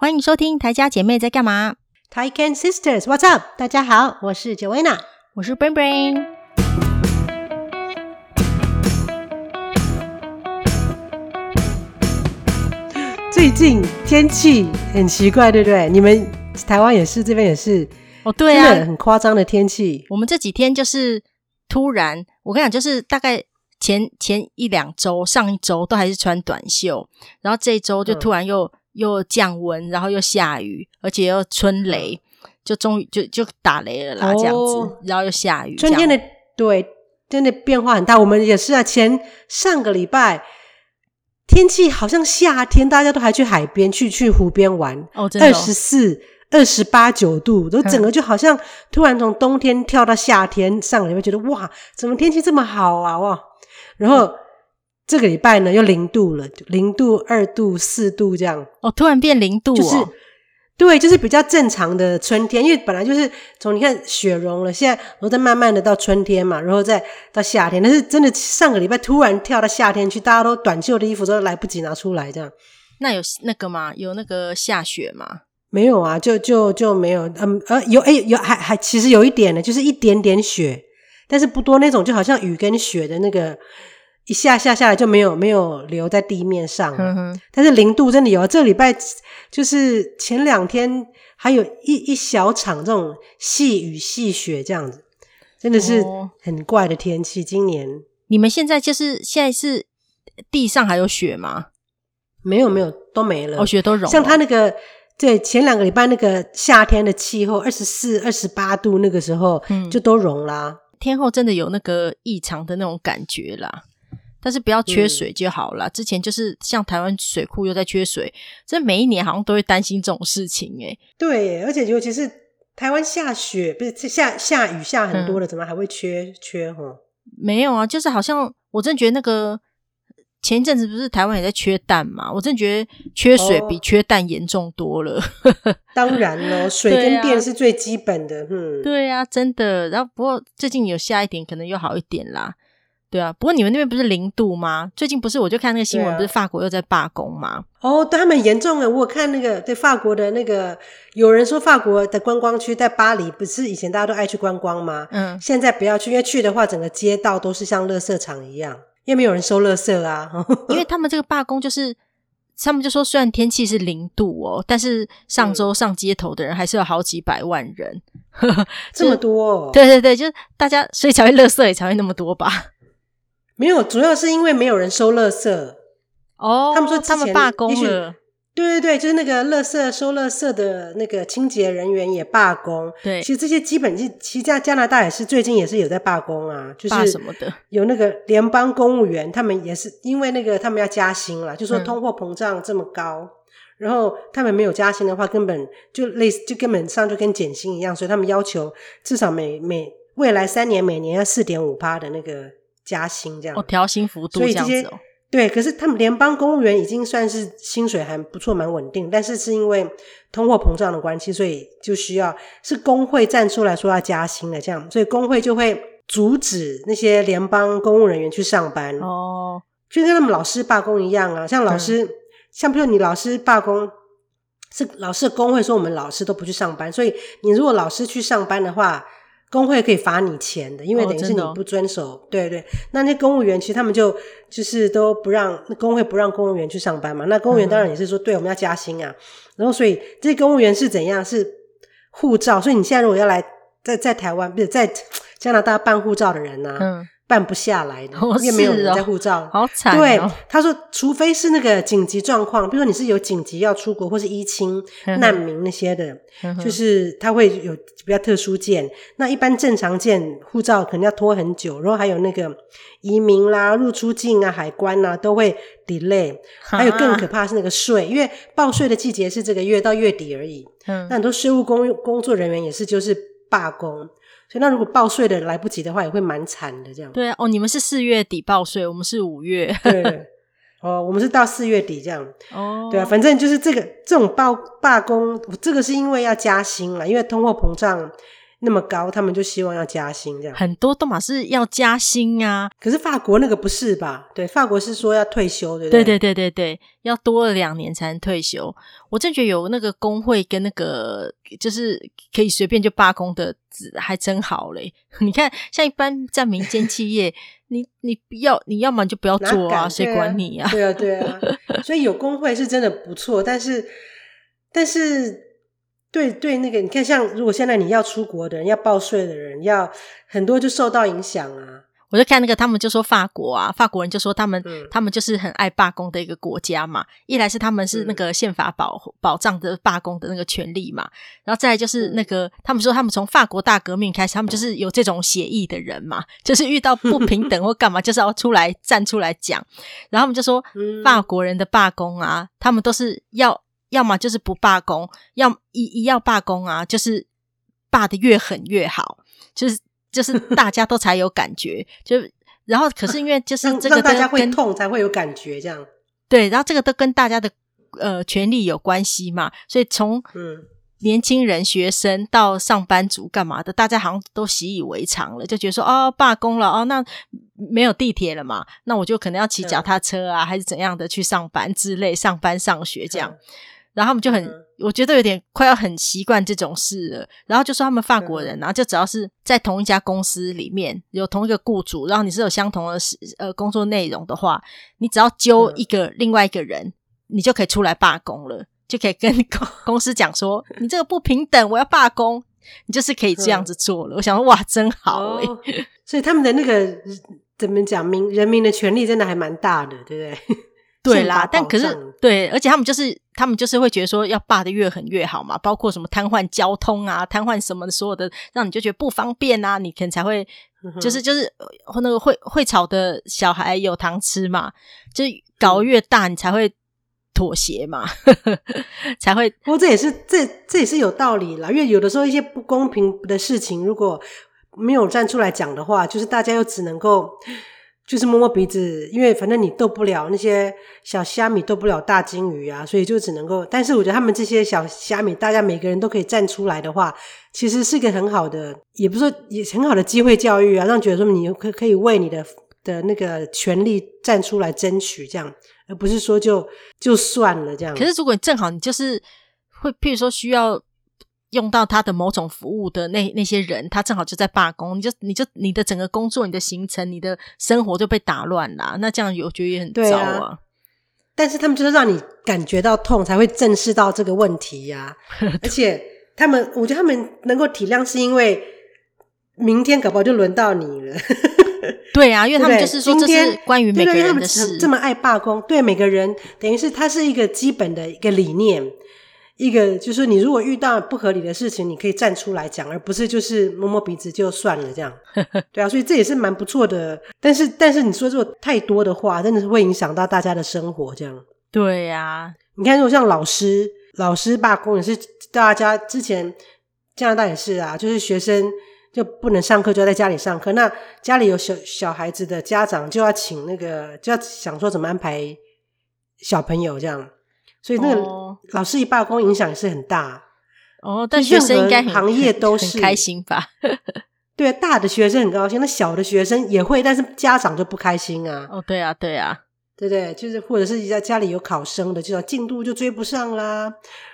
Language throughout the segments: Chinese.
欢迎收听台家姐妹在干嘛？Taiken Sisters，What's up？大家好，我是 Joanna，我是 Brain Brain。最近天气很奇怪，对不对？你们台湾也是，这边也是哦，对啊，很夸张的天气。我们这几天就是突然，我跟你讲，就是大概前前一两周、上一周都还是穿短袖，然后这一周就突然又。嗯又降温，然后又下雨，而且又春雷，就终于就就打雷了啦，这样子，哦、然后又下雨。春天的对，真的变化很大。我们也是啊，前上个礼拜天气好像夏天，大家都还去海边去去湖边玩哦，二十四、二十八九度，都整个就好像突然从冬天跳到夏天。嗯、上个礼拜觉得哇，怎么天气这么好啊哇，然后。嗯这个礼拜呢，又零度了，零度、二度、四度这样。哦，突然变零度哦。就是，对，就是比较正常的春天，因为本来就是从你看雪融了，现在然后再慢慢的到春天嘛，然后再到夏天。但是真的上个礼拜突然跳到夏天去，大家都短袖的衣服都来不及拿出来这样。那有那个吗？有那个下雪吗？没有啊，就就就没有。嗯呃，有诶有还还其实有一点呢，就是一点点雪，但是不多那种，就好像雨跟雪的那个。一下下下来就没有没有留在地面上，嗯，但是零度真的有啊！这礼拜就是前两天还有一一小场这种细雨细雪这样子，真的是很怪的天气。今年你们现在就是现在是地上还有雪吗？没有没有都没了，哦，雪都融了。像他那个对前两个礼拜那个夏天的气候，二十四、二十八度那个时候，嗯，就都融啦。天后真的有那个异常的那种感觉啦。但是不要缺水就好了。嗯、之前就是像台湾水库又在缺水，这每一年好像都会担心这种事情诶。对，而且尤其是台湾下雪，不是下下雨下很多了，嗯、怎么还会缺缺哈？没有啊，就是好像我真觉得那个前一阵子不是台湾也在缺蛋嘛？我真觉得缺水比缺蛋严重多了。哦、当然咯，水跟电是最基本的。嗯，对啊，真的。然后不过最近有下一点，可能又好一点啦。对啊，不过你们那边不是零度吗？最近不是我就看那个新闻，不是法国又在罢工吗？哦，对他们很严重啊！我看那个对法国的那个，有人说法国的观光区在巴黎，不是以前大家都爱去观光吗？嗯，现在不要去，因为去的话，整个街道都是像垃圾场一样，因为没有人收垃圾啊。因为他们这个罢工就是，他们就说虽然天气是零度哦，但是上周上街头的人还是有好几百万人，嗯、这么多、哦？对对对，就是大家所以才会垃圾也才会那么多吧。没有，主要是因为没有人收垃圾哦。他们说他们罢工了，对对对，就是那个垃圾收垃圾的那个清洁人员也罢工。对，其实这些基本其实加加拿大也是最近也是有在罢工啊，就是什么的，有那个联邦公务员，他们也是因为那个他们要加薪了，就说通货膨胀这么高，嗯、然后他们没有加薪的话，根本就类似就根本上就跟减薪一样，所以他们要求至少每每未来三年每年要四点五趴的那个。加薪这样，哦，调薪幅度这样子对，可是他们联邦公务员已经算是薪水还不错，蛮稳定。但是是因为通货膨胀的关系，所以就需要是工会站出来说要加薪的这样，所以工会就会阻止那些联邦公务人员去上班哦，就跟他们老师罢工一样啊。像老师，嗯、像比如你老师罢工，是老师的工会说我们老师都不去上班，所以你如果老师去上班的话。工会可以罚你钱的，因为等于是你不遵守，哦、对对。那那公务员其实他们就就是都不让那工会不让公务员去上班嘛。那公务员当然也是说，嗯、对，我们要加薪啊。然后所以这些公务员是怎样？是护照。所以你现在如果要来在在台湾，不是在加拿大办护照的人呢、啊？嗯。办不下来的，因为没有人在护照，好惨。对，他说，除非是那个紧急状况，比如说你是有紧急要出国，或是依亲难民那些的，就是他会有比较特殊件。那一般正常件护照可能要拖很久，然后还有那个移民啦、入出境啊、海关啊都会 delay。还有更可怕是那个税，因为报税的季节是这个月到月底而已。嗯，那很多税务工工作人员也是就是罢工。所以，那如果报税的来不及的话，也会蛮惨的。这样。对啊，哦，你们是四月底报税，我们是五月。对，哦，我们是到四月底这样。哦，对啊，反正就是这个这种罢罢工，这个是因为要加薪了，因为通货膨胀那么高，他们就希望要加薪这样。很多都嘛是要加薪啊，可是法国那个不是吧？对，法国是说要退休，对不对？对对对对对，要多了两年才能退休。我真觉得有那个工会跟那个就是可以随便就罢工的，还真好嘞。你看，像一般在民间企业，你你不要你要么就不要做啊，谁管你啊对啊，对啊，所以有工会是真的不错，但是但是。对对，那个你看，像如果现在你要出国的人，要报税的人，要很多就受到影响啊。我就看那个，他们就说法国啊，法国人就说他们、嗯、他们就是很爱罢工的一个国家嘛。一来是他们是那个宪法保、嗯、保障的罢工的那个权利嘛，然后再来就是那个、嗯、他们说他们从法国大革命开始，他们就是有这种协议的人嘛，就是遇到不平等或干嘛，就是要出来站出来讲。然后他们就说法国人的罢工啊，他们都是要。要么就是不罢工，要一一要罢工啊，就是罢得越狠越好，就是就是 大家都才有感觉，就然后可是因为就是这个大家会痛才会有感觉，这样。对，然后这个都跟大家的呃权利有关系嘛，所以从嗯。年轻人、学生到上班族干嘛的，大家好像都习以为常了，就觉得说哦罢工了哦，那没有地铁了嘛，那我就可能要骑脚踏车啊，还是怎样的去上班之类，上班上学这样。然后他们就很，嗯、我觉得有点快要很习惯这种事了。然后就说他们法国人，然后就只要是在同一家公司里面有同一个雇主，然后你是有相同的呃工作内容的话，你只要揪一个另外一个人，嗯、你就可以出来罢工了，就可以跟公 公司讲说你这个不平等，我要罢工，你就是可以这样子做了。嗯、我想说哇，真好哎、欸哦！所以他们的那个怎么讲民人民的权利真的还蛮大的，对不对？对啦，但可是对，而且他们就是他们就是会觉得说要霸得越狠越好嘛，包括什么瘫痪交通啊，瘫痪什么的，所有的让你就觉得不方便啊，你可能才会、嗯、就是就是那个会会吵的小孩有糖吃嘛，就搞越大你才会妥协嘛，才会。不过这也是这这也是有道理啦，因为有的时候一些不公平的事情，如果没有站出来讲的话，就是大家又只能够。就是摸摸鼻子，因为反正你斗不了那些小虾米，斗不了大鲸鱼啊，所以就只能够。但是我觉得他们这些小虾米，大家每个人都可以站出来的话，其实是一个很好的，也不是说也很好的机会教育啊，让觉得说你可可以为你的的那个权利站出来争取，这样，而不是说就就算了这样。可是如果正好你就是会，譬如说需要。用到他的某种服务的那那些人，他正好就在罢工，你就你就你的整个工作、你的行程、你的生活就被打乱了。那这样我觉得也很糟啊，啊。但是他们就是让你感觉到痛，才会正视到这个问题呀、啊。而且他们，我觉得他们能够体谅，是因为明天搞不好就轮到你了。对啊，因为他们就是说，这是关于每个人的事。这么爱罢工，对每个人，等于是它是一个基本的一个理念。一个就是你如果遇到不合理的事情，你可以站出来讲，而不是就是摸摸鼻子就算了这样。对啊，所以这也是蛮不错的。但是但是你说这种太多的话，真的是会影响到大家的生活这样。对呀、啊，你看，如果像老师，老师罢工也是大家之前加拿大也是啊，就是学生就不能上课，就要在家里上课。那家里有小小孩子的家长就要请那个，就要想说怎么安排小朋友这样。所以那个老师一罢工，影响也是很大哦。但学生应该行业都是开心吧？对，大的学生很高兴，那小的学生也会，但是家长就不开心啊。哦，对啊，对啊，对不对？就是或者是在家里有考生的，就说进度就追不上啦。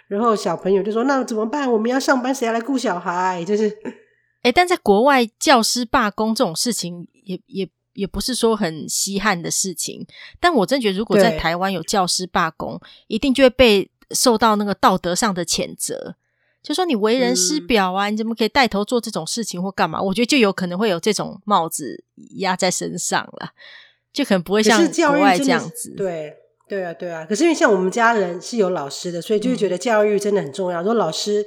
然后小朋友就说：“那怎么办？我们要上班，谁要来顾小孩？”就是，哎，但在国外，教师罢工这种事情也也。也不是说很稀罕的事情，但我真觉得，如果在台湾有教师罢工，一定就会被受到那个道德上的谴责，就说你为人师表啊，嗯、你怎么可以带头做这种事情或干嘛？我觉得就有可能会有这种帽子压在身上了，就可能不会像国外这样子。对，对啊，对啊。可是因为像我们家人是有老师的，所以就会觉得教育真的很重要。说、嗯、老师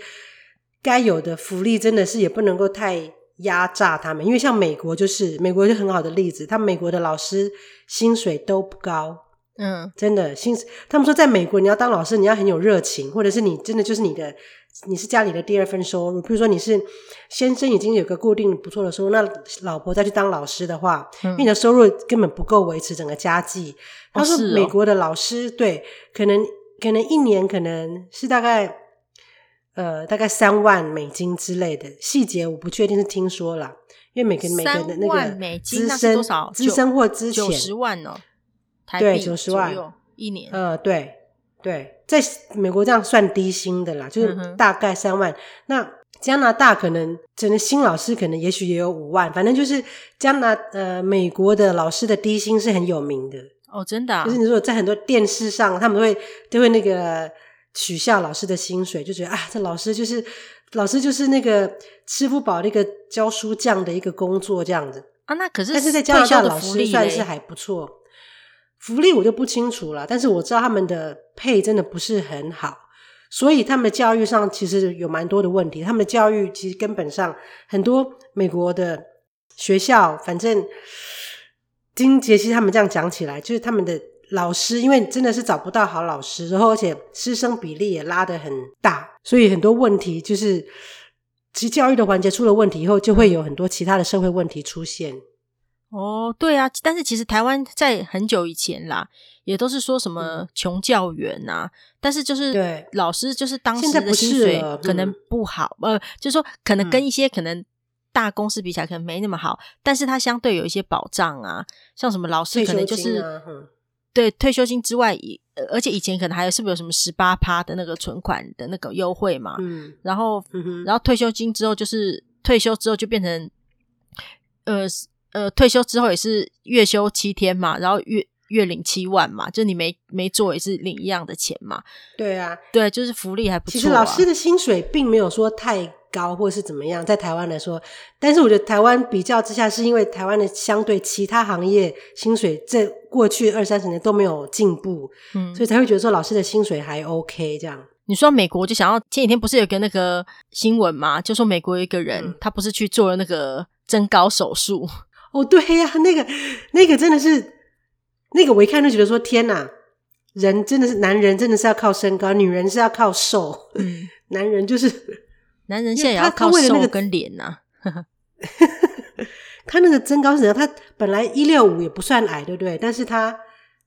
该有的福利，真的是也不能够太。压榨他们，因为像美国就是美国就很好的例子，他们美国的老师薪水都不高，嗯，真的薪，他们说在美国你要当老师，你要很有热情，或者是你真的就是你的你是家里的第二份收入，比如说你是先生已经有个固定不错的收入，那老婆再去当老师的话，嗯，因为你的收入根本不够维持整个家计。他说美国的老师，哦，对，可能可能一年可能是大概。呃，大概三万美金之类的，细节我不确定，是听说了，因为每个每个的那个资深多少资深或资浅九十万哦，对，九十万一年，呃，对对，在美国这样算低薪的啦，就是大概三万。嗯、那加拿大可能整个新老师可能也许也有五万，反正就是加拿呃美国的老师的低薪是很有名的哦，真的、啊，就是你说在很多电视上他们会都会那个。取笑老师的薪水，就觉得啊，这老师就是老师就是那个吃不饱那个教书匠的一个工作这样子啊。那可是，但是在加拿大老师算是还不错，福利我就不清楚了。但是我知道他们的配真的不是很好，所以他们的教育上其实有蛮多的问题。他们的教育其实根本上很多美国的学校，反正金杰西他们这样讲起来，就是他们的。老师，因为真的是找不到好老师，然后而且师生比例也拉得很大，所以很多问题就是，其实教育的环节出了问题以后，就会有很多其他的社会问题出现。哦，对啊，但是其实台湾在很久以前啦，也都是说什么穷教员呐、啊嗯，但是就是对老师就是当时的薪水可能不好，不呃，就是说可能跟一些可能大公司比起来可能没那么好，嗯、但是它相对有一些保障啊，像什么老师可能就是。对退休金之外，以而且以前可能还有是不是有什么十八趴的那个存款的那个优惠嘛？嗯，然后，嗯、然后退休金之后就是退休之后就变成，呃呃，退休之后也是月休七天嘛，然后月月领七万嘛，就你没没做也是领一样的钱嘛。对啊，对，就是福利还不错、啊。其实老师的薪水并没有说太。高或是怎么样，在台湾来说，但是我觉得台湾比较之下，是因为台湾的相对其他行业薪水在过去二三十年都没有进步，嗯，所以才会觉得说老师的薪水还 OK 这样。你说美国就想要前几天不是有个那个新闻吗？就说美国有一个人、嗯、他不是去做了那个增高手术？哦，对呀、啊，那个那个真的是那个我一看就觉得说天哪，人真的是男人真的是要靠身高，女人是要靠瘦，嗯，男人就是。男人现在也要靠瘦跟脸呐、啊，他那个增高是怎样？他本来一六五也不算矮，对不对？但是他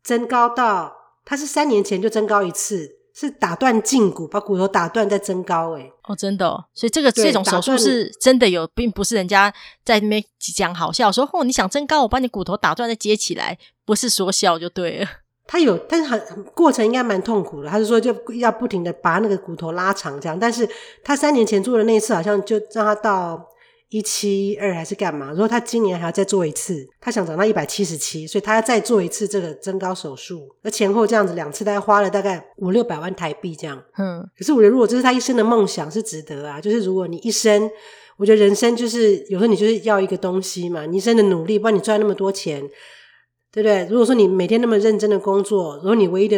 增高到，他是三年前就增高一次，是打断胫骨，把骨头打断再增高。哎哦，真的哦，所以这个这种手术是真的有，并不是人家在那边讲好笑说，哦，你想增高，我把你骨头打断再接起来，不是说笑就对了。他有，但是很过程应该蛮痛苦的。他是说就要不停的把那个骨头拉长这样。但是他三年前做的那一次，好像就让他到一七二还是干嘛？如果他今年还要再做一次，他想长到一百七十七，所以他要再做一次这个增高手术。那前后这样子两次，大概花了大概五六百万台币这样。嗯，可是我觉得如果这是他一生的梦想，是值得啊。就是如果你一生，我觉得人生就是有时候你就是要一个东西嘛，你一生的努力，不然你赚那么多钱。对不对？如果说你每天那么认真的工作，如果你唯一的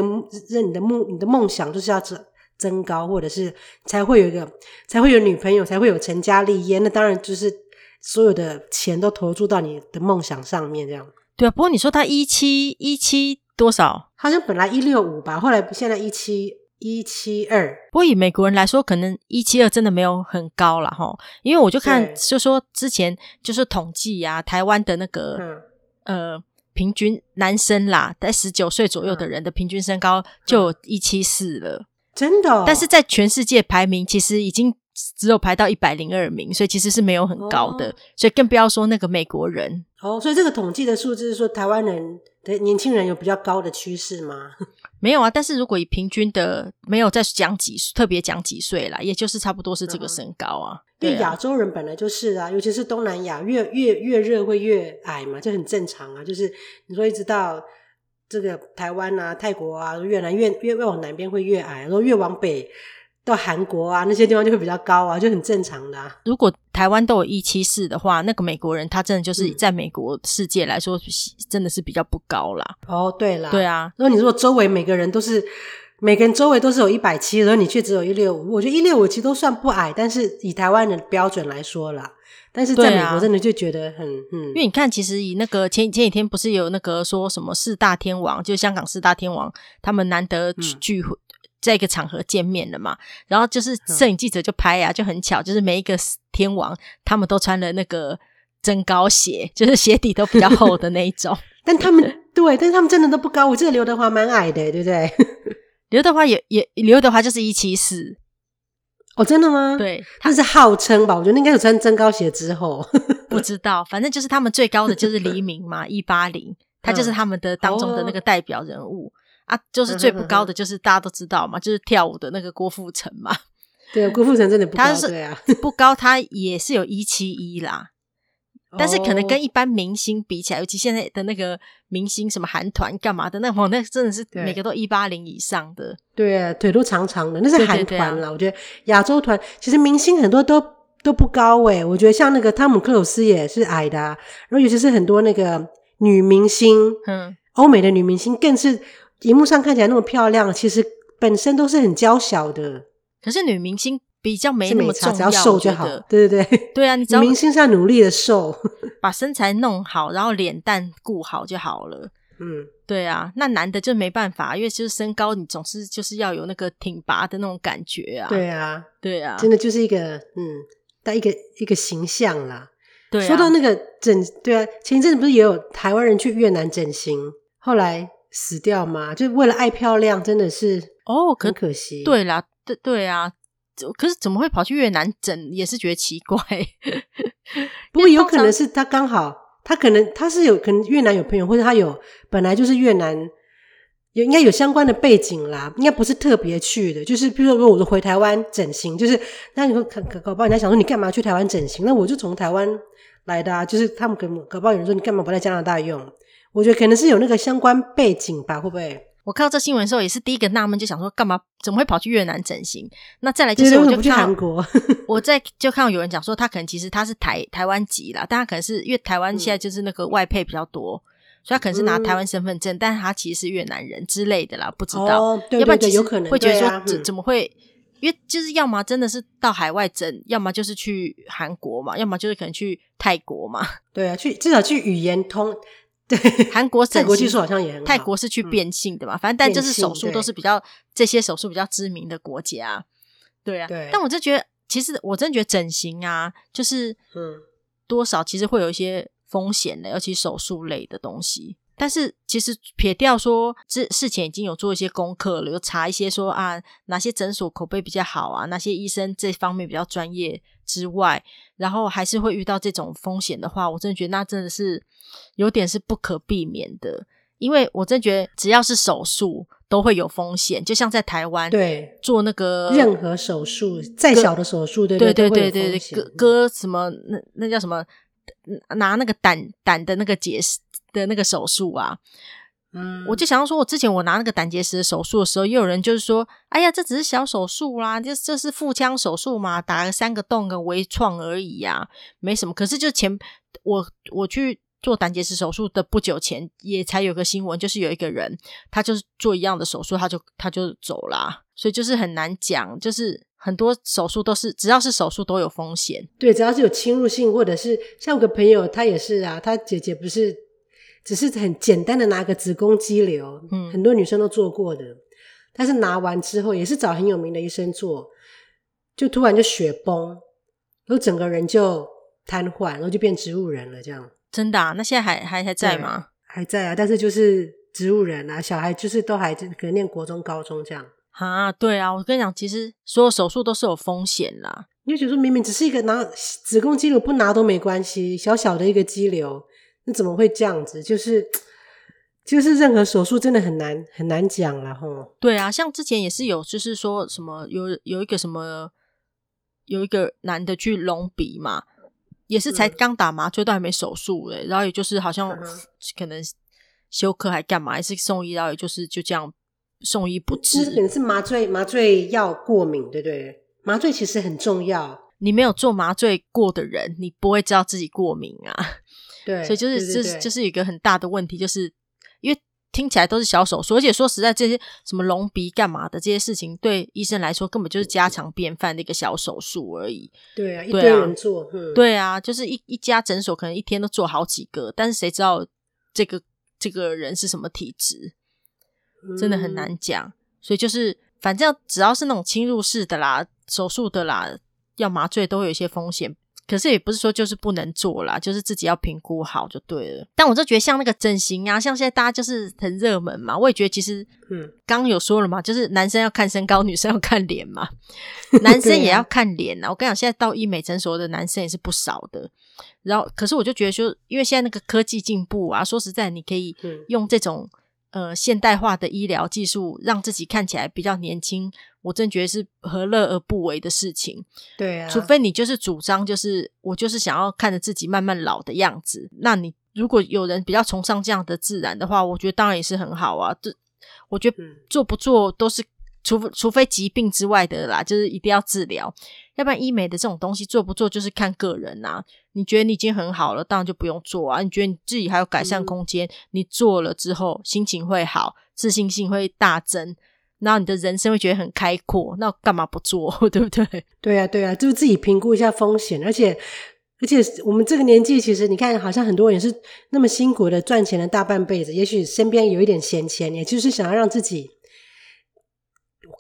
认你的梦你的梦想就是要增增高，或者是才会有一个才会有女朋友，才会有成家立业，那当然就是所有的钱都投注到你的梦想上面，这样。对啊，不过你说他一七一七多少？好像本来一六五吧，后来现在一七一七二。不过以美国人来说，可能一七二真的没有很高了哈，因为我就看就说之前就是统计呀、啊，台湾的那个、嗯、呃。平均男生啦，在十九岁左右的人的平均身高就有一七四了，真的哦。但是在全世界排名，其实已经只有排到一百零二名，所以其实是没有很高的，哦。所以更不要说那个美国人。哦，所以这个统计的数字是说台湾人的年轻人有比较高的趋势吗？没有啊，但是如果以平均的，没有再讲几特别讲几岁啦，也就是差不多是这个身高啊。对亚洲人本来就是啊，尤其是东南亚，越越越热会越矮嘛，这很正常啊。就是你说一直到这个台湾啊、泰国啊、越南越越越往南边会越矮，然后越往北到韩国啊那些地方就会比较高啊，就很正常的啊。如果台湾都有一七四的话，那个美国人他真的就是在美国世界来说，真的是比较不高啦。哦，对啦，对啊。如果你如果周围每个人都是。每个人周围都是有一百七，然后你却只有一六五。我觉得一六五其实都算不矮，但是以台湾的标准来说啦，但是在美国真的就觉得很、啊、嗯。因为你看，其实以那个前前几天不是有那个说什么四大天王，就香港四大天王，他们难得聚会、嗯、在一个场合见面了嘛。然后就是摄影记者就拍呀、啊，就很巧，就是每一个天王他们都穿了那个增高鞋，就是鞋底都比较厚的那一种。但他们对，但是他们真的都不高。我记得刘德华蛮矮的，对不对？刘德华也也刘德华就是一七四哦，真的吗？对，他是号称吧？我觉得应该有穿增高鞋之后，不知道，反正就是他们最高的就是黎明嘛，一八零，他就是他们的当中的那个代表人物、哦、啊，就是最不高的就是大家都知道嘛，就是跳舞的那个郭富城嘛。对啊，郭富城真的不高，他是对啊，不高，他也是有一七一啦。但是可能跟一般明星比起来，尤其现在的那个明星，什么韩团干嘛的，那我那真的是每个都一八零以上的。对啊，腿都长长的，那是韩团了。对对对啊、我觉得亚洲团其实明星很多都都不高诶、欸、我觉得像那个汤姆克鲁斯也是矮的、啊，然后尤其是很多那个女明星，嗯，欧美的女明星更是荧幕上看起来那么漂亮，其实本身都是很娇小的。可是女明星。比较没那么重要，只要瘦就好。对对对，对啊，你只要明星是要努力的瘦，把身材弄好，然后脸蛋顾好就好了。嗯，对啊，那男的就没办法，因为就是身高，你总是就是要有那个挺拔的那种感觉啊。对啊，对啊，真的就是一个嗯，带一个一个形象啦。对啊，说到那个整，对啊，前一阵子不是也有台湾人去越南整形，后来死掉吗？就为了爱漂亮，真的是哦，很可惜。哦，对啦，对对啊。可是怎么会跑去越南整？也是觉得奇怪。不过有可能是他刚好，他可能他是有可能越南有朋友，或者他有本来就是越南有应该有相关的背景啦，应该不是特别去的。就是比如说，如果我回台湾整形，就是那你说可可搞不好人家想说你干嘛去台湾整形？那我就从台湾来的啊。就是他们搞不好有人说你干嘛不在加拿大用？我觉得可能是有那个相关背景吧，会不会？我看到这新闻的时候，也是第一个纳闷，就想说干嘛？怎么会跑去越南整形？那再来就是，我就看韩国，我在就看到有人讲说，他可能其实他是台台湾籍啦，但他可能是因为台湾现在就是那个外配比较多，嗯、所以他可能是拿台湾身份证，嗯、但是他其实是越南人之类的啦，不知道。哦、对对对，要不然有可能会觉得说，怎、啊、怎么会？因为就是要么真的是到海外整，要么就是去韩国嘛，要么就是可能去泰国嘛。对啊，去至少去语言通。对，韩国整形，泰国技术好像也很好。泰国是去变性的嘛？嗯、反正但就是手术都是比较这些手术比较知名的国家，对啊。对。但我就觉得，其实我真的觉得整形啊，就是嗯，多少其实会有一些风险的，尤其手术类的东西。但是其实撇掉说，这事前已经有做一些功课了，有查一些说啊，哪些诊所口碑比较好啊，哪些医生这方面比较专业之外，然后还是会遇到这种风险的话，我真的觉得那真的是有点是不可避免的。因为我真的觉得只要是手术都会有风险，就像在台湾对做那个任何手术，再小的手术，对对对对对对，割割什么那那叫什么拿那个胆胆的那个结石。的那个手术啊，嗯，我就想要说，我之前我拿那个胆结石的手术的时候，也有人就是说，哎呀，这只是小手术啦，这这是腹腔手术嘛，打了三个洞跟微创而已呀，啊，没什么。可是就前我我去做胆结石手术的不久前，也才有个新闻，就是有一个人他就是做一样的手术，他就他就走啦，所以就是很难讲，就是很多手术都是只要是手术都有风险，对，只要是有侵入性，或者是像我个朋友他也是啊，他姐姐不是。只是很简单的拿个子宫肌瘤，嗯，很多女生都做过的，但是拿完之后也是找很有名的医生做，就突然就血崩，然后整个人就瘫痪，然后就变植物人了，这样。真的啊？那现在还还还在吗？还在啊，但是就是植物人啊，小孩就是都还可能念国中、高中这样。啊，对啊，我跟你讲，其实所有手术都是有风险啦。你就觉得说明明只是一个拿子宫肌瘤不拿都没关系，小小的一个肌瘤。那怎么会这样子？就是就是任何手术真的很难很难讲了吼。对啊，像之前也是有，就是说什么有有一个什么有一个男的去隆鼻嘛，也是才刚打麻醉都还没手术嘞，然后也就是好像可能休克还干嘛，还是送医，然后也就是就这样送医不治。那可能是麻醉麻醉药过敏，对不对？麻醉其实很重要，你没有做麻醉过的人，你不会知道自己过敏啊。对，所以就是就是就是一个很大的问题，就是因为听起来都是小手术，而且说实在，这些什么隆鼻干嘛的这些事情，对医生来说根本就是家常便饭的一个小手术而已。对啊，一堆人做，对啊，嗯、对啊，就是一一家诊所可能一天都做好几个，但是谁知道这个这个人是什么体质，真的很难讲。嗯、所以就是反正只要是那种侵入式的啦、手术的啦，要麻醉都会有一些风险。可是也不是说就是不能做啦，就是自己要评估好就对了。但我就觉得像那个整形啊，像现在大家就是很热门嘛，我也觉得其实，嗯，刚刚有说了嘛，就是男生要看身高，女生要看脸嘛，男生也要看脸啊。我跟你讲，现在到医美诊所的男生也是不少的。然后，可是我就觉得说，因为现在那个科技进步啊，说实在，你可以用这种。呃，现代化的医疗技术让自己看起来比较年轻，我真觉得是何乐而不为的事情。对啊，除非你就是主张，就是我就是想要看着自己慢慢老的样子。那你如果有人比较崇尚这样的自然的话，我觉得当然也是很好啊。这我觉得做不做都是。除除非疾病之外的啦，就是一定要治疗，要不然医美的这种东西做不做就是看个人呐、啊。你觉得你已经很好了，当然就不用做啊。你觉得你自己还有改善空间，嗯、你做了之后心情会好，自信心会大增，然后你的人生会觉得很开阔，那干嘛不做？对不对？对啊，对啊，就是自己评估一下风险，而且而且我们这个年纪，其实你看，好像很多人是那么辛苦的赚钱了大半辈子，也许身边有一点闲钱，也就是想要让自己。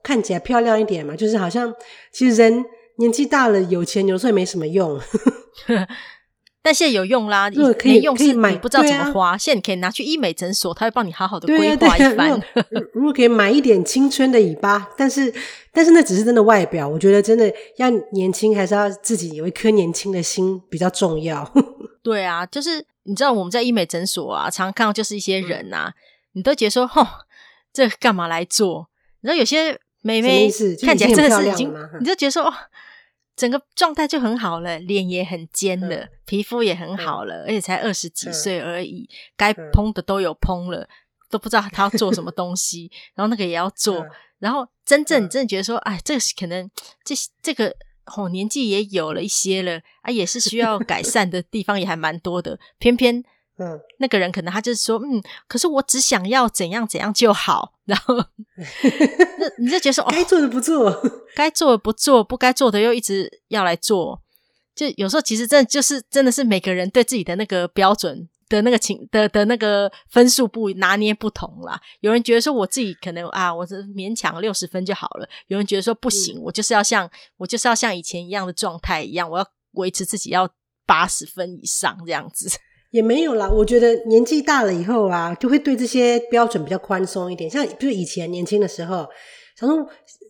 看起来漂亮一点嘛，就是好像其实人年纪大了，有钱有时候也没什么用。但现在有用啦，如果可以用，可以买，你不知道怎么花。啊、现在你可以拿去医美诊所，他会帮你好好的规划一番。如果可以买一点青春的尾巴，但是但是那只是真的外表，我觉得真的要年轻，还是要自己有一颗年轻的心比较重要。对啊，就是你知道我们在医美诊所啊，常常看到就是一些人啊，嗯、你都觉得说，吼，这干嘛来做？你知道有些。美眉看起来真的是已经，你就觉得说，哦，整个状态就很好了，脸也很尖了，嗯、皮肤也很好了，嗯、而且才二十几岁而已，该、嘭、的都有嘭了，嗯、都不知道他要做什么 东西，然后那个也要做，嗯、然后真正你真的觉得说，哎，这个可能这这个哦年纪也有了一些了啊，也是需要改善的地方也还蛮多的，偏偏。嗯，那个人可能他就是说，嗯，可是我只想要怎样怎样就好，然后 那你就觉得说，该做的不做，该做的不做，不该做的又一直要来做，就有时候其实真的就是真的是每个人对自己的那个标准的那个情的的那个分数不拿捏不同啦。有人觉得说我自己可能啊，我是勉强六十分就好了；有人觉得说不行，嗯、我就是要像我就是要像以前一样的状态一样，我要维持自己要八十分以上这样子。也没有啦，我觉得年纪大了以后啊，就会对这些标准比较宽松一点。像比如以前年轻的时候，想说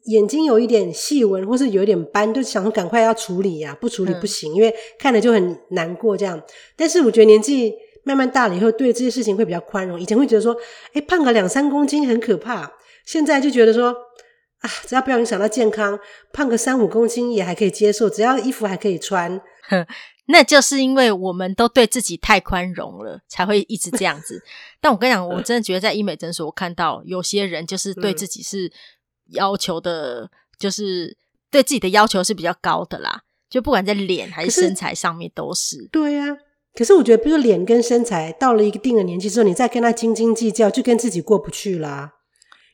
眼睛有一点细纹或是有一点斑，就想说赶快要处理呀、啊，不处理不行，嗯、因为看着就很难过这样。但是我觉得年纪慢慢大了以后，对这些事情会比较宽容。以前会觉得说，哎，胖个两三公斤很可怕，现在就觉得说，啊，只要不要影响到健康，胖个三五公斤也还可以接受，只要衣服还可以穿。那就是因为我们都对自己太宽容了，才会一直这样子。但我跟你讲，我真的觉得在医美诊所，我看到有些人就是对自己是要求的，嗯、就是对自己的要求是比较高的啦。就不管在脸还是身材上面都是。是对呀、啊，可是我觉得，比如说脸跟身材到了一个定的年纪之后，你再跟他斤斤计较，就跟自己过不去啦。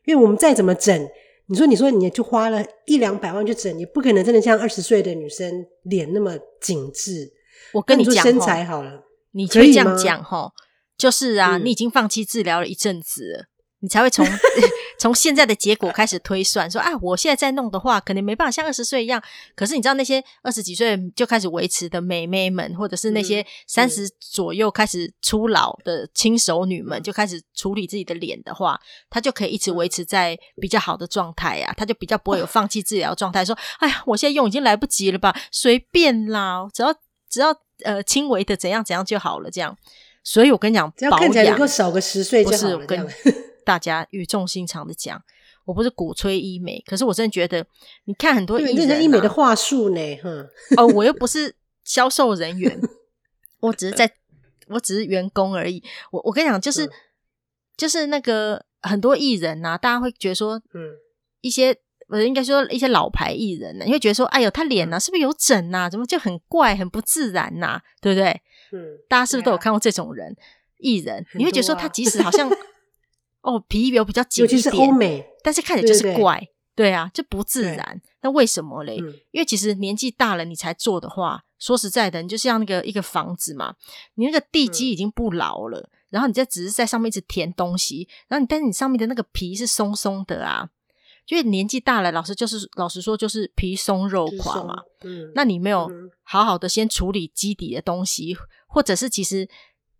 因为我们再怎么整，你说你说你就花了一两百万去整，你不可能真的像二十岁的女生脸那么紧致。我跟你讲，身材好了，你可以这样讲哈，就是啊，嗯、你已经放弃治疗了一阵子了，你才会从 从现在的结果开始推算，说啊，我现在在弄的话，可能没办法像二十岁一样。可是你知道那些二十几岁就开始维持的美眉们，或者是那些三十左右开始初老的轻熟女们，就开始处理自己的脸的话，她就可以一直维持在比较好的状态啊，她就比较不会有放弃治疗状态，说，哎呀，我现在用已经来不及了吧，随便啦，只要。只要呃轻微的怎样怎样就好了，这样。所以我跟你讲，只要看起来能够少个十岁就好了。不是，我跟大家语重心长的讲，我不是鼓吹医美，可是我真的觉得，你看很多艺人、啊，医美的话术呢，哼。哦，我又不是销售人员，我只是在，我只是员工而已。我我跟你讲，就是、嗯、就是那个很多艺人啊，大家会觉得说，嗯，一些。我应该说一些老牌艺人呢，你会觉得说，哎呦，他脸呢、啊、是不是有整啊？怎么就很怪、很不自然呐、啊？对不对？嗯，大家是不是都有看过这种人艺人？你会觉得说，他即使好像哦皮有比较紧一点，尤其是欧美，但是看起来就是怪，对，对，对啊，就不自然。那为什么嘞？嗯、因为其实年纪大了你才做的话，说实在的，你就像那个一个房子嘛，你那个地基已经不牢了，嗯、然后你再只是在上面一直填东西，然后你但是你上面的那个皮是松松的啊。因为年纪大了，老师就是老实说，就是皮松肉垮嘛。嗯，那你没有好好的先处理基底的东西，或者是其实。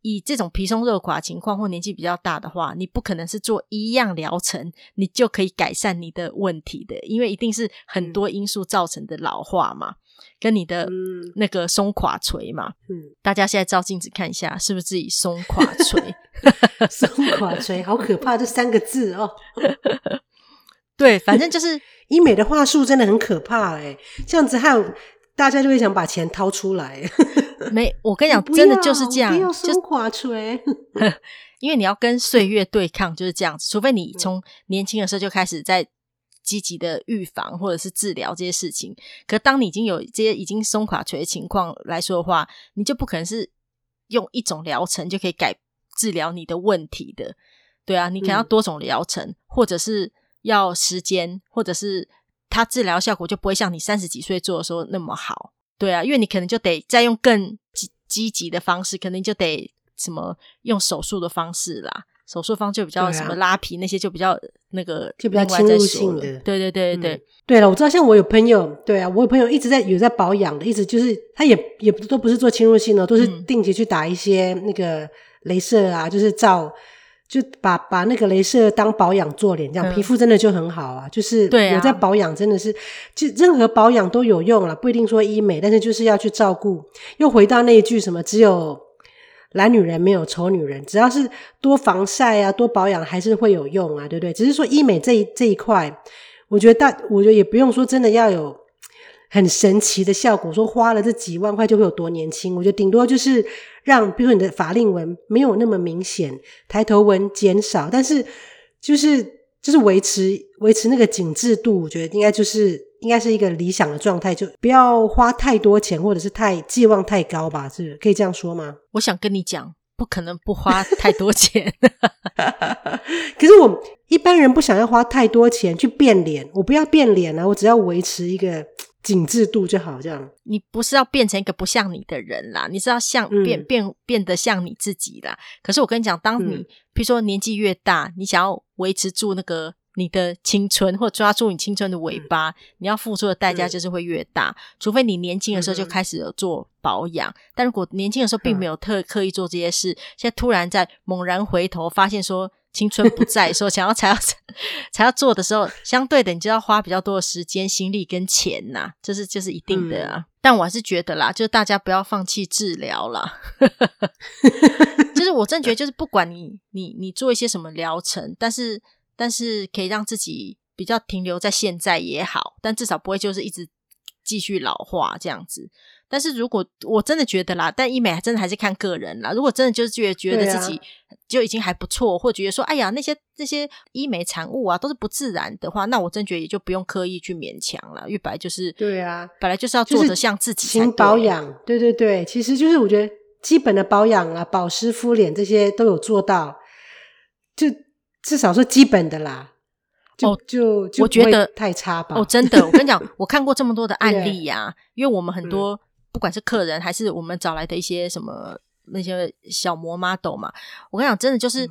以这种皮松肉垮情况，或年纪比较大的话，你不可能是做一样疗程，你就可以改善你的问题的，因为一定是很多因素造成的老化嘛，嗯、跟你的那个松垮垂嘛。嗯，大家现在照镜子看一下，是不是自己松垮垂？松垮垂，好可怕，这三个字哦。对，反正 就是医美的话术真的很可怕哎，这样子还有。大家就会想把钱掏出来，没，我跟你讲，真的就是这样，不要松垮垂，因为你要跟岁月对抗，就是这样子。除非你从年轻的时候就开始在积极的预防或者是治疗这些事情，可当你已经有这些已经松垮垂的情况来说的话，你就不可能是用一种疗程就可以改治疗你的问题的。对啊，你可能要多种疗程，嗯、或者是要时间，或者是。它治疗效果就不会像你三十几岁做的时候那么好，对啊，因为你可能就得再用更积积极的方式，可能就得什么用手术的方式啦，手术方就比较什么拉皮那些就比较那个就比较侵入性的，对对对对对、嗯。对了，我知道，像我有朋友，对啊，我有朋友一直在有在保养的，一直就是他也也都不是做侵入性的，都是定期去打一些那个镭射啊，就是照。就把把那个镭射当保养做脸，这样、嗯、皮肤真的就很好啊。就是我在保养，真的是，就任何保养都有用了，不一定说医美，但是就是要去照顾。又回到那一句什么，只有懒女人没有丑女人，只要是多防晒啊，多保养还是会有用啊，对不对？只是说医美这一这一块，我觉得大，我觉得也不用说真的要有。很神奇的效果，说花了这几万块就会有多年轻？我觉得顶多就是让，比如说你的法令纹没有那么明显，抬头纹减少，但是就是就是维持维持那个紧致度，我觉得应该就是应该是一个理想的状态，就不要花太多钱，或者是太寄望太高吧？是可以这样说吗？我想跟你讲，不可能不花太多钱。可是我一般人不想要花太多钱去变脸，我不要变脸啊，我只要维持一个。紧致度就好，这样。你不是要变成一个不像你的人啦，你是要像变、嗯、变变得像你自己啦。可是我跟你讲，当你、嗯、比如说年纪越大，你想要维持住那个你的青春，或抓住你青春的尾巴，嗯、你要付出的代价就是会越大。嗯、除非你年轻的时候就开始有做保养，嗯、但如果年轻的时候并没有特刻意做这些事，嗯、现在突然在猛然回头发现说。青春不在，说想要 才要才要做的时候，相对的你就要花比较多的时间、心力跟钱呐、啊，这是这是一定的啊。嗯、但我还是觉得啦，就是大家不要放弃治疗啦。就是我真觉得，就是不管你你你做一些什么疗程，但是但是可以让自己比较停留在现在也好，但至少不会就是一直继续老化这样子。但是如果我真的觉得啦，但医美还真的还是看个人啦。如果真的就是觉得觉得自己就已经还不错，啊、或觉得说，哎呀，那些那些医美产物啊都是不自然的话，那我真觉得也就不用刻意去勉强了。因为本来就是对啊，本来就是要做的像自己勤保养，对对对，其实就是我觉得基本的保养啊，保湿、敷脸这些都有做到，就至少说基本的啦。就就就我觉得太差吧。哦，真的，我跟你讲，我看过这么多的案例呀、啊，因为我们很多。嗯不管是客人还是我们找来的一些什么那些小模 model 嘛，我跟你讲，真的就是，嗯、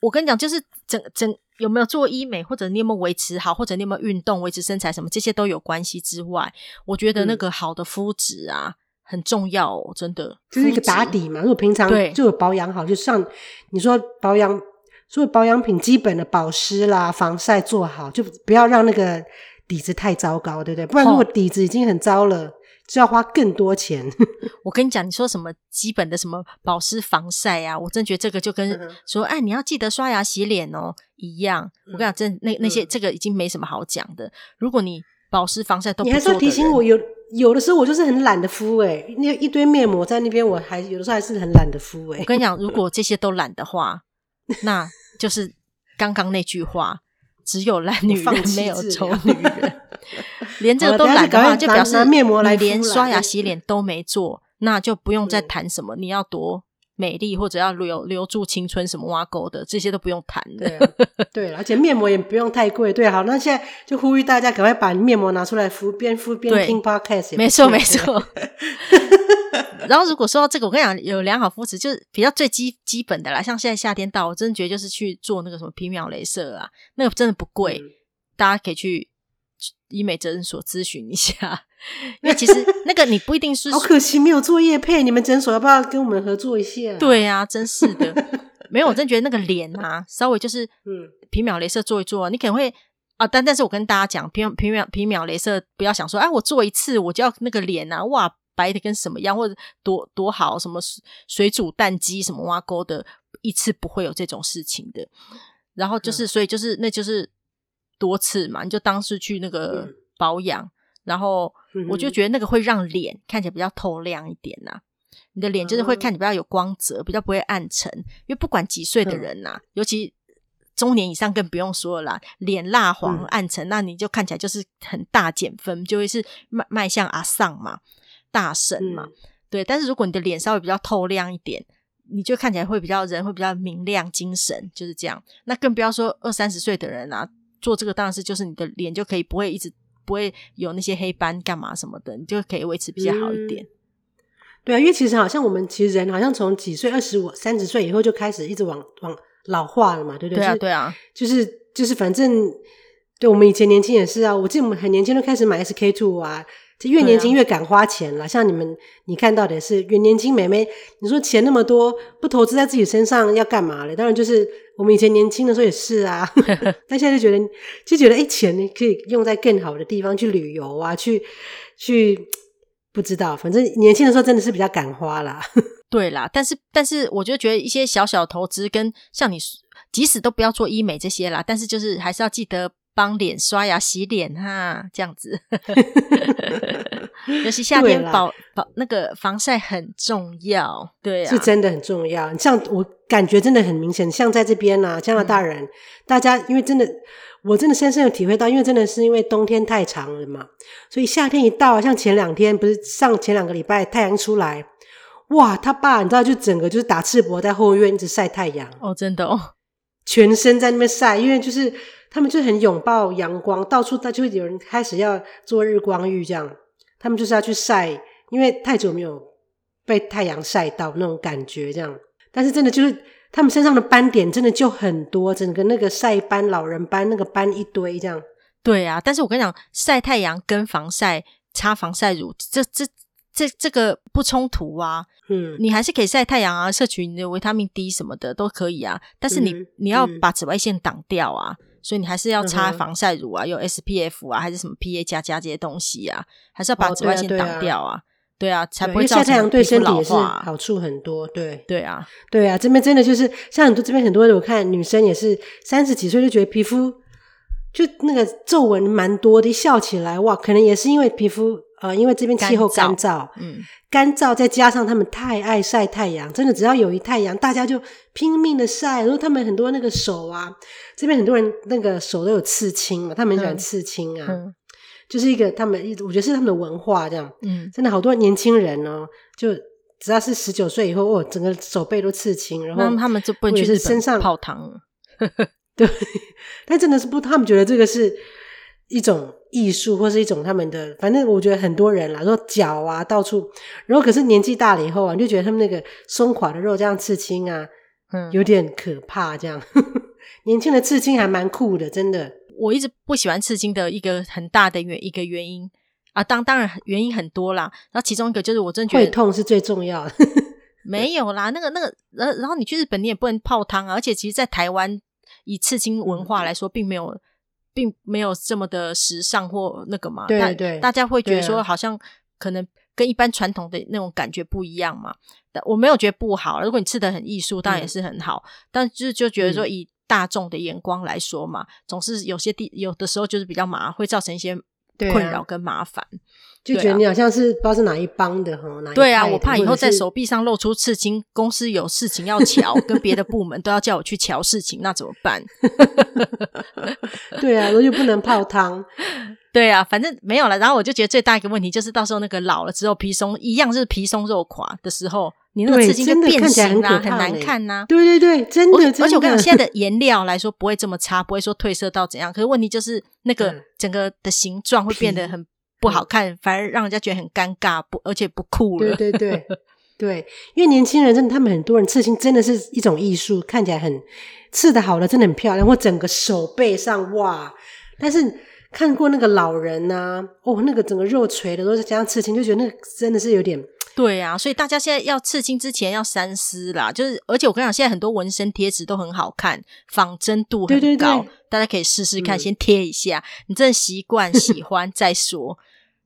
我跟你讲，就是整整有没有做医美，或者你有没有维持好，或者你有没有运动维持身材，什么这些都有关系之外，我觉得那个好的肤质啊、嗯、很重要哦，真的，就是一个打底嘛。如果平常就有保养好，就像你说保养，所有保养品基本的保湿啦、防晒做好，就不要让那个底子太糟糕，对不对？不然如果底子已经很糟了。就要花更多钱。我跟你讲，你说什么基本的什么保湿防晒啊？我真觉得这个就跟说，哎，你要记得刷牙洗脸哦一样。我跟你讲，真那那些这个已经没什么好讲的。如果你保湿防晒都你还说提醒我，有有的时候我就是很懒得敷哎，那一堆面膜在那边，我还有的时候还是很懒得敷哎。我跟你讲，如 果这些都懒的话，那就是刚刚那句话。只有懒女人，没有丑女人。连这个都懒的话，就表示你连刷牙洗脸都没做，那就不用再谈什么你要多美丽或者要留留住青春什么挖沟的，这些都不用谈的。对，而且面膜也不用太贵。对，好，那现在就呼吁大家赶快把面膜拿出来敷，边敷边听 podcast。没错，没错。然后，如果说到这个，我跟你讲，有良好肤质就是比较最基基本的啦。像现在夏天到，我真的觉得就是去做那个什么皮秒镭射啊，那个真的不贵，嗯、大家可以去医美诊所咨询一下，因为其实那个你不一定是 好可惜没有做业配，你们诊所要不要跟我们合作一下？对呀、啊，真是的，没有，我真觉得那个脸啊，稍微就是嗯，皮秒镭射做一做，你可能会啊，但但是我跟大家讲，皮皮秒皮秒镭射不要想说，哎，我做一次我就要那个脸啊，哇，白的跟什么样，或者多多好，什么水煮蛋鸡什么挖沟的，一次不会有这种事情的。然后就是，嗯、所以就是，那就是多次嘛，你就当是去那个保养，嗯、然后我就觉得那个会让脸看起来比较透亮一点呐、啊。你的脸就是会看起来比较有光泽，比较不会暗沉。因为不管几岁的人呐、尤其中年以上更不用说了啦，脸蜡黄暗沉，嗯、那你就看起来就是很大减分，就会是迈迈向阿丧嘛，大神嘛。嗯、对，但是如果你的脸稍微比较透亮一点。你就看起来会比较人会比较明亮精神，就是这样。那更不要说二三十岁的人啊，做这个当然是就是你的脸就可以不会一直不会有那些黑斑干嘛什么的，你就可以维持比较好一点。嗯、对啊，因为其实好像我们其实人好像从几岁二十五三十岁以后就开始一直往往老化了嘛，对不对？对啊，对啊，就是就是反正对我们以前年轻也是啊，我记得我们很年轻就开始买 SK two 啊。这越年轻越敢花钱了，啊、像你们，你看到的是越年轻美眉。你说钱那么多，不投资在自己身上要干嘛嘞？当然就是我们以前年轻的时候也是啊，但现在就觉得就觉得，哎，钱可以用在更好的地方去旅游啊，去去不知道，反正年轻的时候真的是比较敢花啦。对啦，但是但是我就觉得一些小小投资跟像你，即使都不要做医美这些啦，但是就是还是要记得。帮脸刷牙、洗脸哈，这样子。尤其夏天保保那个防晒很重要，对啊，是真的很重要。像我感觉真的很明显，像在这边啊，加拿大人，嗯、大家因为真的，我真的深深有体会到，因为真的是因为冬天太长了嘛，所以夏天一到，像前两天不是上前两个礼拜太阳出来，哇，他爸你知道就整个就是打赤膊在后院一直晒太阳哦，真的哦，全身在那边晒，因为就是。他们就很拥抱阳光，到处他就会有人开始要做日光浴，这样他们就是要去晒，因为太久没有被太阳晒到那种感觉，这样。但是真的就是他们身上的斑点真的就很多，整个那个晒斑、老人斑那个斑一堆这样。对啊，但是我跟你讲，晒太阳跟防晒擦防晒乳，这这这这个不冲突啊。嗯，你还是可以晒太阳啊，摄取你的维他命 D 什么的都可以啊。但是你、嗯、你要把紫外线挡掉啊。所以你还是要擦防晒乳啊，嗯、哼有 SPF 啊，还是什么 PA 加加这些东西啊，还是要把紫外线挡掉啊，对啊，才不会晒太阳对身体也是好处很多，对对啊，对啊，这边真的就是像很多这边很多人，我看女生也是三十几岁就觉得皮肤就那个皱纹蛮多的，一笑起来哇，可能也是因为皮肤。呃，因为这边气候干燥，干燥嗯，干燥再加上他们太爱晒太阳，真的只要有一太阳，大家就拼命的晒。然后他们很多那个手啊，这边很多人那个手都有刺青嘛，他们很喜欢刺青啊，嗯、就是一个他们，我觉得是他们的文化这样。嗯，真的好多年轻人哦，就只要是十九岁以后，哦，整个手背都刺青，然后他们就不能去身上泡汤了。对，但真的是不，他们觉得这个是一种。艺术或是一种他们的，反正我觉得很多人啦，说脚啊到处，然后可是年纪大了以后啊，你就觉得他们那个松垮的肉这样刺青啊，嗯，有点可怕。这样，年轻的刺青还蛮酷的，真的。我一直不喜欢刺青的一个很大的原一个原因啊，当当然原因很多啦，然后其中一个就是我真觉得会痛是最重要的。没有啦，那个那个，然后然后你去日本你也不能泡汤啊，而且其实，在台湾以刺青文化来说，并没有。并没有这么的时尚或那个嘛，对对，大家会觉得说好像可能跟一般传统的那种感觉不一样嘛。但我没有觉得不好，如果你吃的很艺术，当然也是很好。嗯、但就是就觉得说，以大众的眼光来说嘛，嗯、总是有些地有的时候就是比较麻，会造成一些困扰跟麻烦。就觉得你好像是不知道是哪一帮的哈，哪一对啊，我怕以后在手臂上露出刺青，公司有事情要乔，跟别的部门都要叫我去乔事情，那怎么办？对啊，我就不能泡汤。对啊，反正没有了。然后我就觉得最大一个问题就是，到时候那个老了之后皮松一样，是皮松肉垮的时候，你那个刺青就变形啦，很难看呐。对对对，真的。而且我跟你讲，现在的颜料来说不会这么差，不会说褪色到怎样。可是问题就是那个整个的形状会变得很。不好看，嗯、反而让人家觉得很尴尬，不，而且不酷了。对对对 对，因为年轻人真的，他们很多人刺青真的是一种艺术，看起来很刺的好了，真的很漂亮。或整个手背上哇，但是看过那个老人呐、啊，哦，那个整个肉垂的都是加上刺青，就觉得那个真的是有点。对啊，所以大家现在要刺青之前要三思啦。就是，而且我跟你讲，现在很多纹身贴纸都很好看，仿真度很高，对对对，大家可以试试看，嗯、先贴一下。你真的习惯 喜欢再说。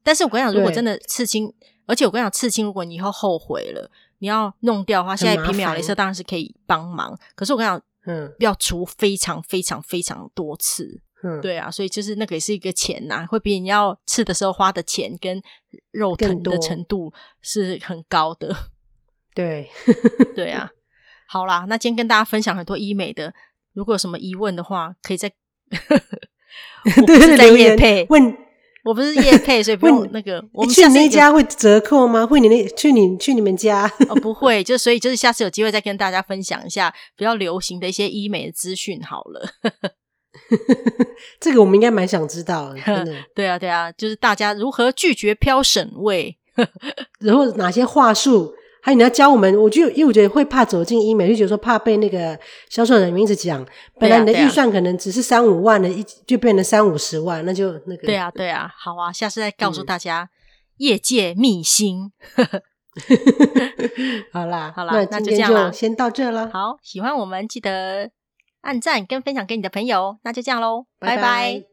但是我跟你讲，如果真的刺青，而且我跟你讲，刺青如果你以后后悔了，你要弄掉的话，现在皮秒镭射当然是可以帮忙。可是我跟你讲，嗯，要除非常非常非常多次。嗯，对啊，所以就是那个也是一个钱呐、啊，会比你要吃的时候花的钱跟肉疼的程度是很高的。对，对啊。好啦，那今天跟大家分享很多医美的，如果有什么疑问的话，可以在对在夜配问，我不是夜配，所以不用那个。我们去你那家会折扣吗？会你那去你去你们家？哦，不会，就所以就是下次有机会再跟大家分享一下比较流行的一些医美的资讯好了。这个我们应该蛮想知道的，真的。对啊，对啊，就是大家如何拒绝飘省位，然后哪些话术，还有你要教我们。我就因为我觉得会怕走进医美，就觉得说怕被那个销售人员一直讲。本来你的预算可能只是三五万的，一就变成三五十万，那就那个。对啊，对啊，好啊，下次再告诉大家业界秘辛。好啦，好啦，那就这样了，先到这了。好，喜欢我们记得。按赞跟分享给你的朋友，那就这样喽，拜拜。拜拜。